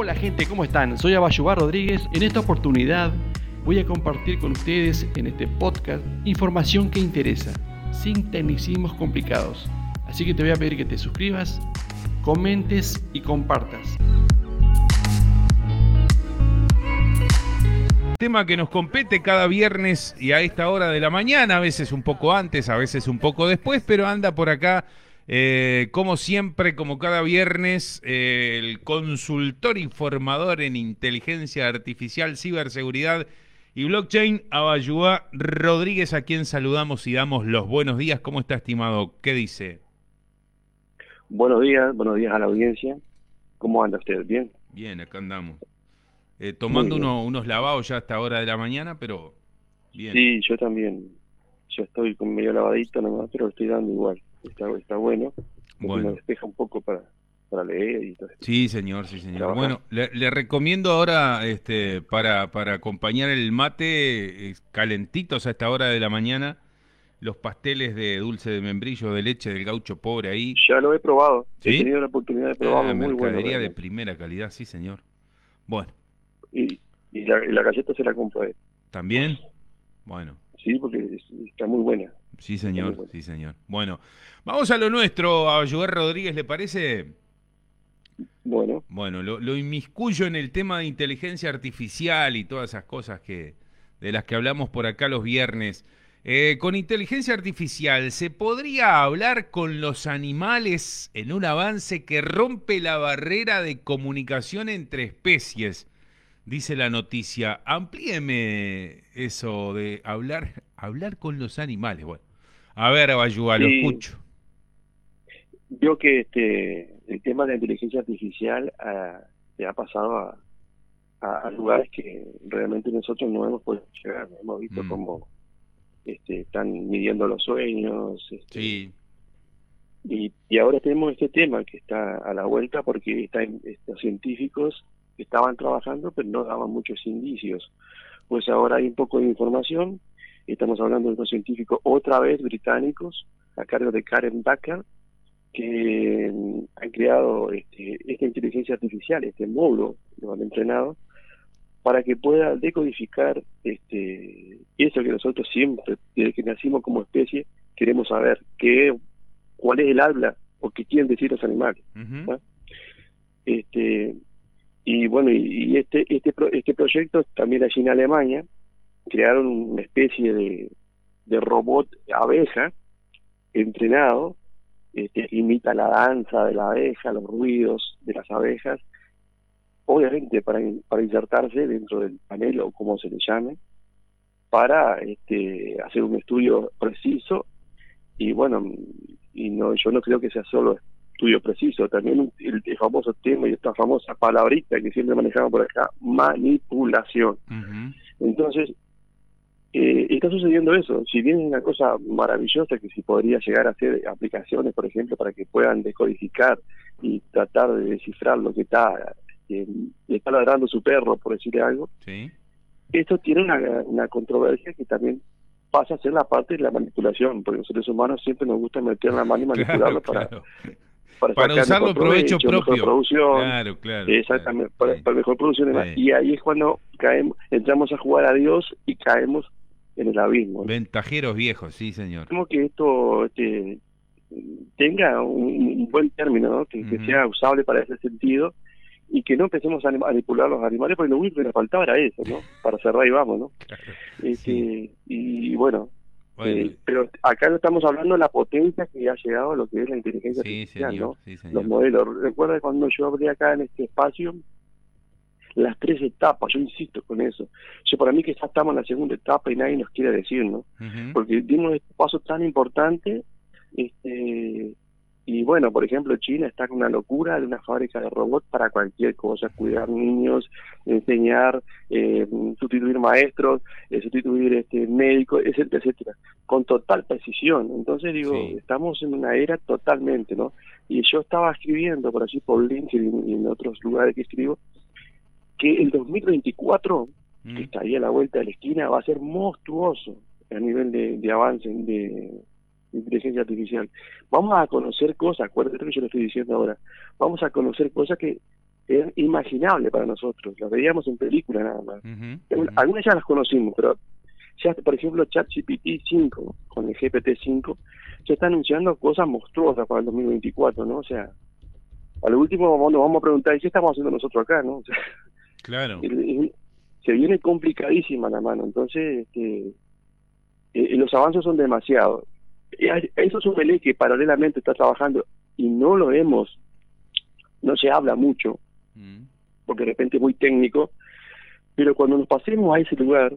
Hola gente, ¿cómo están? Soy Abayubar Rodríguez. En esta oportunidad voy a compartir con ustedes en este podcast información que interesa, sin tecnicismos complicados. Así que te voy a pedir que te suscribas, comentes y compartas. Tema que nos compete cada viernes y a esta hora de la mañana, a veces un poco antes, a veces un poco después, pero anda por acá eh, como siempre, como cada viernes, eh, el consultor informador en inteligencia artificial, ciberseguridad y blockchain, Abayúa Rodríguez, a quien saludamos y damos los buenos días. ¿Cómo está, estimado? ¿Qué dice? Buenos días, buenos días a la audiencia. ¿Cómo anda usted? ¿Bien? Bien, acá andamos. Eh, tomando unos lavados ya hasta hora de la mañana, pero bien. Sí, yo también. Yo estoy con medio lavadito nomás, pero estoy dando igual está, está bueno. bueno. Me despeja un poco para, para leer y todo Sí, señor, sí, señor. Bueno, le, recomiendo ahora este para, para acompañar el mate calentitos a esta hora de la mañana los pasteles de dulce de membrillo de leche del gaucho pobre ahí. Ya lo he probado. He tenido la oportunidad de probarlo. Ah, muy mercadería de primera calidad, sí, señor. Bueno. Y, y, la, la, galleta se la compré. ¿También? Bueno. Sí, porque está muy buena. Sí, señor, sí, señor. Bueno, vamos a lo nuestro, a Joel Rodríguez, ¿le parece? Bueno. Bueno, lo, inmiscuyo en el tema de inteligencia artificial y todas esas cosas que de las que hablamos por acá los viernes. Eh, con inteligencia artificial, ¿se podría hablar con los animales en un avance que rompe la barrera de comunicación entre especies? Dice la noticia. Amplíeme eso de hablar, hablar con los animales. Bueno, a ver, Bayúa, lo escucho. Yo que este, el tema de la inteligencia artificial ah, se ha pasado a, lugares que realmente nosotros no hemos podido llegar. Hemos visto mm. cómo este, están midiendo los sueños. Este, sí. Y, y, ahora tenemos este tema que está a la vuelta porque está, estos científicos estaban trabajando pero no daban muchos indicios. Pues ahora hay un poco de información Estamos hablando de unos científicos otra vez británicos, a cargo de Karen Baker, que mm, han creado este, esta inteligencia artificial, este módulo, lo han entrenado, para que pueda decodificar este, eso que nosotros siempre, desde que nacimos como especie, queremos saber, qué, cuál es el habla o qué quieren decir los animales. este, y bueno, y, este, este, este proyecto también allí en Alemania, crearon una especie de, de robot abeja entrenado, este, imita la danza de la abeja, los ruidos de las abejas, obviamente para, para insertarse dentro del panel o como se le llame, para este, hacer un estudio preciso. Y bueno, y no yo no creo que sea solo estudio preciso, también el, famoso tema y esta famosa palabrita que siempre manejamos por acá, manipulación. Entonces, eh, está sucediendo eso. Si bien es una cosa maravillosa que si podría llegar a hacer aplicaciones, por ejemplo, para que puedan decodificar y tratar de descifrar lo que está, eh, está ladrando su perro, por decirle algo, esto tiene una, controversia que también pasa a ser la parte de la manipulación, porque los seres humanos siempre nos gusta meter la mano y manipularlo para para, usarlo provecho, propio. Producción, claro, claro. Exactamente, para, mejor producción. Y ahí es cuando caemos, entramos a jugar a Dios y caemos en el abismo. Ventajeros viejos, sí, señor. Como que esto este, tenga un, buen término, que, sea usable para ese sentido y que no empecemos a manipular los animales, porque lo único que nos faltaba era eso, ¿no? Para cerrar y vamos, ¿no? Este, y bueno, eh, pero acá no estamos hablando de la potencia que ha llegado a lo que es la inteligencia artificial, ¿no? Los modelos. Recuerda cuando yo abrí acá en este espacio las tres etapas, yo insisto con eso. Yo para mí que ya estamos en la segunda etapa y nadie nos quiere decir, ¿no? Porque dimos este paso tan importante, este y bueno, por ejemplo, China está con una locura de una fábrica de robots para cualquier cosa, cuidar niños, enseñar, eh, sustituir maestros, eh, sustituir este médicos, etcétera, etcétera, con total precisión. Entonces digo, estamos en una era totalmente, ¿no? Y yo estaba escribiendo por allí por LinkedIn y en otros lugares que escribo, que el 2024, que mm. está ahí a la vuelta de la esquina, va a ser monstruoso a nivel de, de avance de inteligencia artificial. Vamos a conocer cosas, acuérdate que yo lo estoy diciendo ahora, vamos a conocer cosas que es imaginable para nosotros, las veíamos en película nada más. Algunas ya las conocimos, pero ya, por ejemplo, ChatGPT 5, con el GPT-5, ya está anunciando cosas monstruosas para el 2024, ¿no? O sea, a lo último nos vamos a preguntar, ¿y qué estamos haciendo nosotros acá, no? claro. se viene complicadísima la mano, entonces este, eh, los avances son demasiados. Eso es un pelé que paralelamente está trabajando y no lo hemos, no se habla mucho, mm. porque de repente es muy técnico, pero cuando nos pasemos a ese lugar,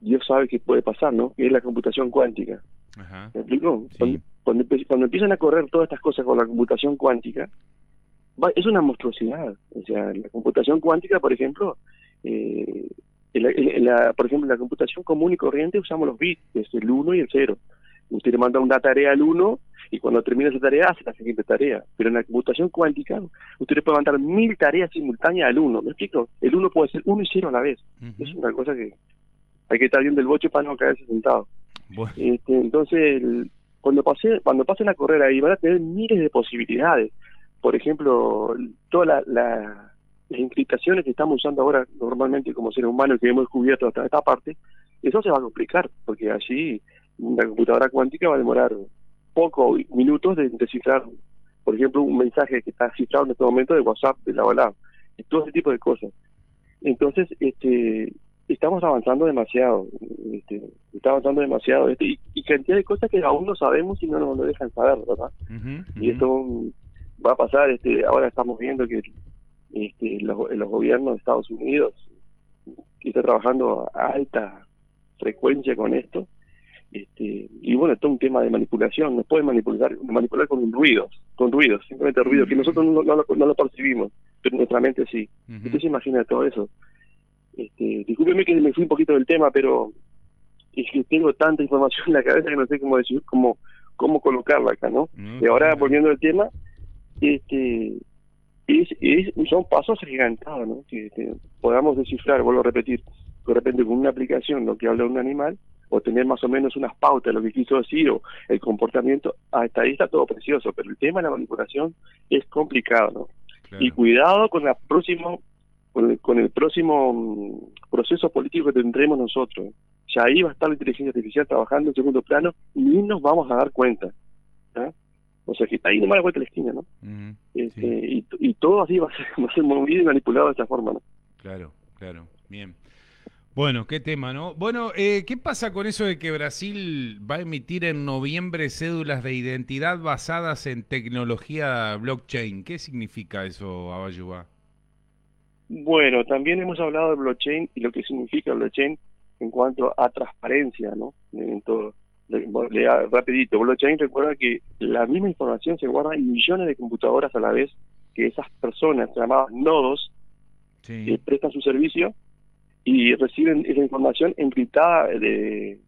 Dios sabe qué puede pasar, ¿no? Que es la computación cuántica. ¿Me explico? Cuando, cuando, empiezan a correr todas estas cosas con la computación cuántica, es una monstruosidad. O sea, la computación cuántica, por ejemplo, eh, la, por ejemplo, en la computación común y corriente usamos los bits, desde el 1 y el 0. Usted le manda una tarea al 1 y cuando termina esa tarea hace la siguiente tarea. Pero en la computación cuántica, usted le puede mandar mil tareas simultáneas al 1. ¿Me explico? El 1 puede ser 1 y 0 a la vez. Es una cosa que hay que estar bien del boche para no caerse sentado. Este, entonces, cuando pase, cuando pasen a correr ahí, van a tener miles de posibilidades. Por ejemplo, todas las encriptaciones que estamos usando ahora normalmente como seres humanos que hemos descubierto hasta esta parte, eso se va a complicar, porque allí una computadora cuántica va a demorar pocos minutos de descifrar, por ejemplo, un mensaje que está cifrado en este momento de WhatsApp de la y todo ese tipo de cosas. Entonces, este, estamos avanzando demasiado, este, está avanzando demasiado este, y, cantidad de cosas que aún no sabemos y no nos lo dejan saber, ¿verdad? Y esto va a pasar, este, ahora estamos viendo que este, los, los gobiernos de Estados Unidos está trabajando a alta frecuencia con esto, este, y bueno, esto es un tema de manipulación, nos pueden manipular, manipular con ruidos, con ruidos, simplemente ruidos, que nosotros no, no, lo, percibimos, pero nuestra mente sí. Usted se imagina todo eso. Este, discúlpeme que me fui un poquito del tema, pero es que tengo tanta información en la cabeza que no sé cómo decir, cómo, cómo colocarla acá, ¿no? y ahora, volviendo al tema, este, es, es, son pasos agigantados, ¿no? Que, podamos descifrar, vuelvo a repetir, de repente con una aplicación lo que habla un animal, o tener más o menos unas pautas de lo que quiso decir, o el comportamiento, hasta ahí está todo precioso, pero el tema de la manipulación es complicado, ¿no? Y cuidado con la próxima con el, próximo mm, proceso político que tendremos nosotros. Ya ahí va a estar la inteligencia artificial trabajando en segundo plano y ni nos vamos a dar cuenta. O sea que está ahí nomás la vuelta de la esquina, ¿no? este, y, todo así va a, ser, va a ser movido y manipulado de esta forma, ¿no? Claro, claro, bien. Bueno, qué tema, ¿no? Bueno, eh, ¿qué pasa con eso de que Brasil va a emitir en noviembre cédulas de identidad basadas en tecnología blockchain? ¿Qué significa eso, Abayuba? Bueno, también hemos hablado de blockchain y lo que significa blockchain en cuanto a transparencia, ¿no? En todo. rapidito, blockchain recuerda que la misma información se guarda en millones de computadoras a la vez, que esas personas llamadas nodos que prestan su servicio y reciben esa información encriptada de,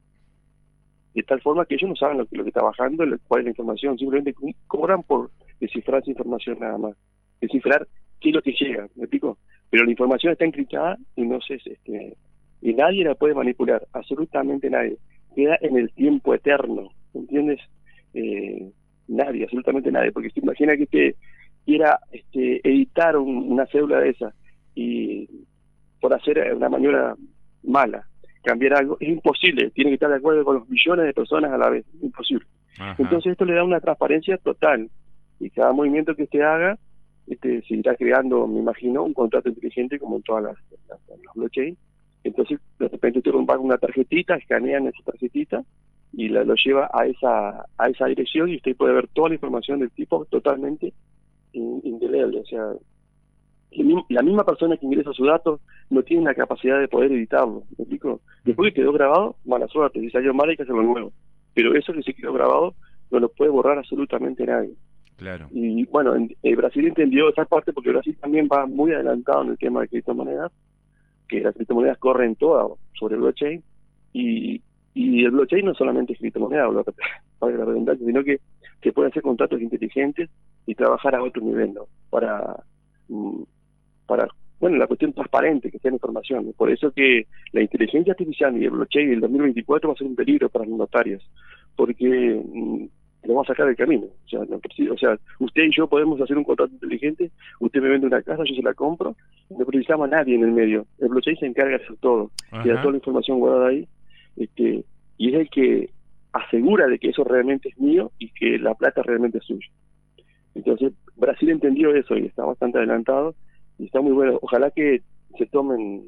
de tal forma que ellos no saben lo que, lo que está bajando, cuál es la información, simplemente cobran por descifrar esa información nada más, descifrar qué es lo que llega, ¿me explico? pero la información está encriptada y no sé, este, y nadie la puede manipular, absolutamente nadie. Queda en el tiempo eterno, ¿entiendes? Eh, nadie, absolutamente nadie, porque se imagina que usted quiera este, editar una cédula de esa y por hacer una maniobra mala, cambiar algo, es imposible, tiene que estar de acuerdo con los millones de personas a la vez, imposible. Entonces esto le da una transparencia total y cada movimiento que usted haga este, se irá creando, me imagino, un contrato inteligente como en todas las, blockchain. Entonces, de repente usted paga una tarjetita, escanean esa tarjetita y la, lo lleva a esa a esa dirección y usted puede ver toda la información del tipo totalmente indeleble. O sea, la misma persona que ingresa su dato no tiene la capacidad de poder editarlo. ¿Me explico? Después que quedó grabado, mala suerte. Si salió mal hay que hacerlo nuevo. Pero eso que se quedó grabado no lo puede borrar absolutamente nadie. Claro. Y bueno, en, eh, Brasil entendió esa parte porque Brasil también va muy adelantado en el tema de criptomonedas, que las criptomonedas corren todas sobre el blockchain y, y el blockchain no solamente es criptomoneda, para la redundancia, sino que se pueden hacer contratos inteligentes y trabajar a otro nivel, ¿no? Para, mm, para bueno, la cuestión transparente, que sea información. Por eso que la inteligencia artificial y el blockchain del 2024 va a ser un peligro para los notarios, porque mm, lo vamos a sacar del camino. O sea, o sea, usted y yo podemos hacer un contrato inteligente, usted me vende una casa, yo se la compro, no precisamos a nadie en el medio. El blockchain se encarga de hacer todo, tiene toda la información guardada ahí, este, y es el que asegura de que eso realmente es mío y que la plata realmente es suya. Entonces, Brasil entendió eso y está bastante adelantado y está muy bueno. Ojalá que se tomen,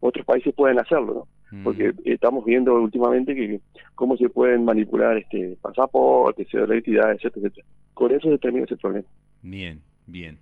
otros países puedan hacerlo, ¿no? porque mm. estamos viendo últimamente que cómo se pueden manipular este pasaportes, identidades, etcétera, etcétera. Con eso se termina ese problema. Bien, bien.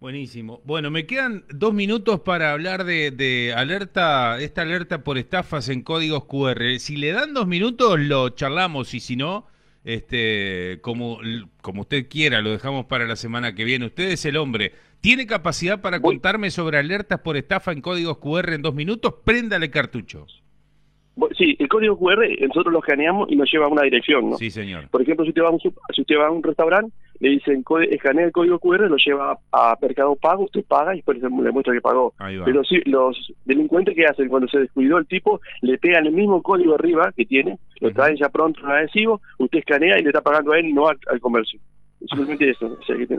Buenísimo. Bueno, me quedan dos minutos para hablar de, de, alerta, esta alerta por estafas en códigos QR. Si le dan dos minutos, lo charlamos y si no, este, como, como usted quiera, lo dejamos para la semana que viene. Usted es el hombre. ¿Tiene capacidad para contarme sobre alertas por estafa en códigos QR en dos minutos? Préndale cartuchos. Sí, el código QR nosotros lo escaneamos y nos lleva a una dirección, ¿no? Sí, señor. Por ejemplo, si usted va a un, si usted va a un restaurante, le dicen escanea el código QR, lo lleva a Mercado Pago, usted paga y después le muestra que pagó. Pero sí, los delincuentes que hacen cuando se descuidó el tipo, le pegan el mismo código arriba que tiene, lo traen ya pronto en adhesivo, usted escanea y le está pagando a él, no al, comercio. Simplemente eso. O sea, que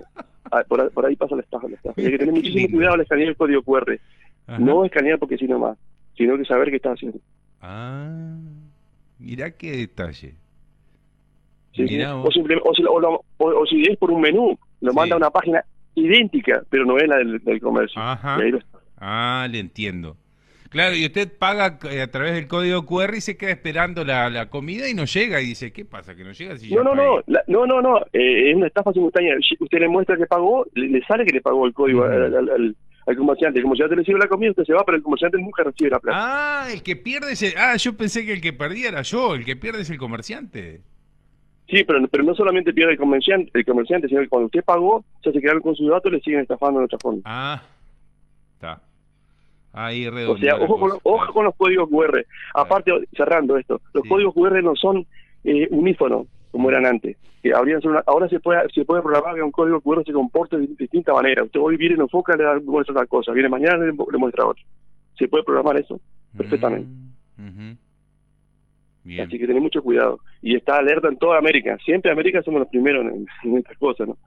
ah, por, ahí pasa la estafa. La estafa. Hay que tener muchísimo cuidado al escanear el código QR. No escanear porque si no más, sino que saber qué está haciendo. Ah, mira qué detalle. o, o, si, es por un menú, lo manda a una página idéntica, pero no es la del, comercio. Ah, le entiendo. Claro, y usted paga eh, a través del código QR y se queda esperando la, comida y no llega y dice, ¿qué pasa? ¿Que no llega? Si no, no, no, no, no, no, eh, es una estafa simultánea. Usted le muestra que pagó, le, sale que le pagó el código al, al comerciante. El comerciante recibe la comida, usted se va, pero el comerciante nunca recibe la plata. Ah, el que pierde es el... Ah, yo pensé que el que perdía era yo, el que pierde es el comerciante. Sí, pero, pero no solamente pierde el comerciante, el comerciante, sino que cuando usted pagó, ya se quedaron con sus datos le siguen estafando en otra forma. Ah. Ahí O sea, ojo con, ojo con los códigos QR. Aparte, cerrando esto, los códigos QR no son eh, unífonos como eran antes. Que ahora se puede se puede programar que un código QR se comporte de distinta manera. Usted hoy viene, lo enfoca, le da muestra otra cosa. Viene mañana, le, muestra otra. Se puede programar eso perfectamente. Así que tener mucho cuidado. Y está alerta en toda América. Siempre en América somos los primeros en, estas cosas, ¿no?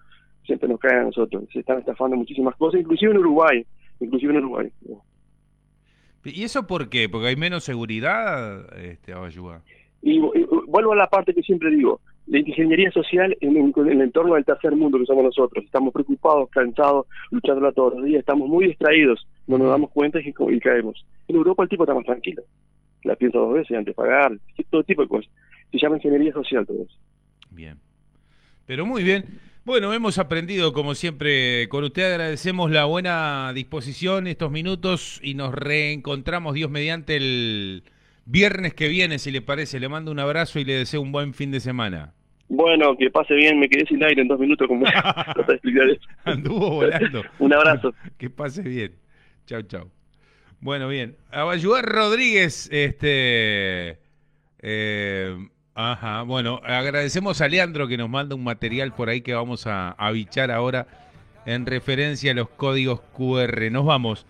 Siempre nos caen a nosotros. Se están estafando muchísimas cosas, inclusive en Uruguay. Inclusive en Uruguay. ¿Y eso por qué? ¿Porque hay menos seguridad, este, ayudar y, vuelvo a la parte que siempre digo, la ingeniería social en, el entorno del tercer mundo que somos nosotros. Estamos preocupados, cansados, luchando todos los días, estamos muy distraídos, no nos damos cuenta y, y caemos. En Europa el tipo está más tranquilo, la piensa dos veces antes de pagar, todo tipo de cosas. Se llama ingeniería social todo eso. Bien, pero muy bien. Bueno, hemos aprendido como siempre con usted, agradecemos la buena disposición estos minutos y nos reencontramos Dios mediante el viernes que viene, si le parece. Le mando un abrazo y le deseo un buen fin de semana. Bueno, que pase bien, me quedé sin aire en dos minutos como Anduvo volando. un abrazo. que pase bien. Chao, chao. Bueno, bien. A ayudar Rodríguez, este... Eh, ajá, bueno, agradecemos a Leandro que nos manda un material por ahí que vamos a, a bichar ahora en referencia a los códigos QR. Nos vamos.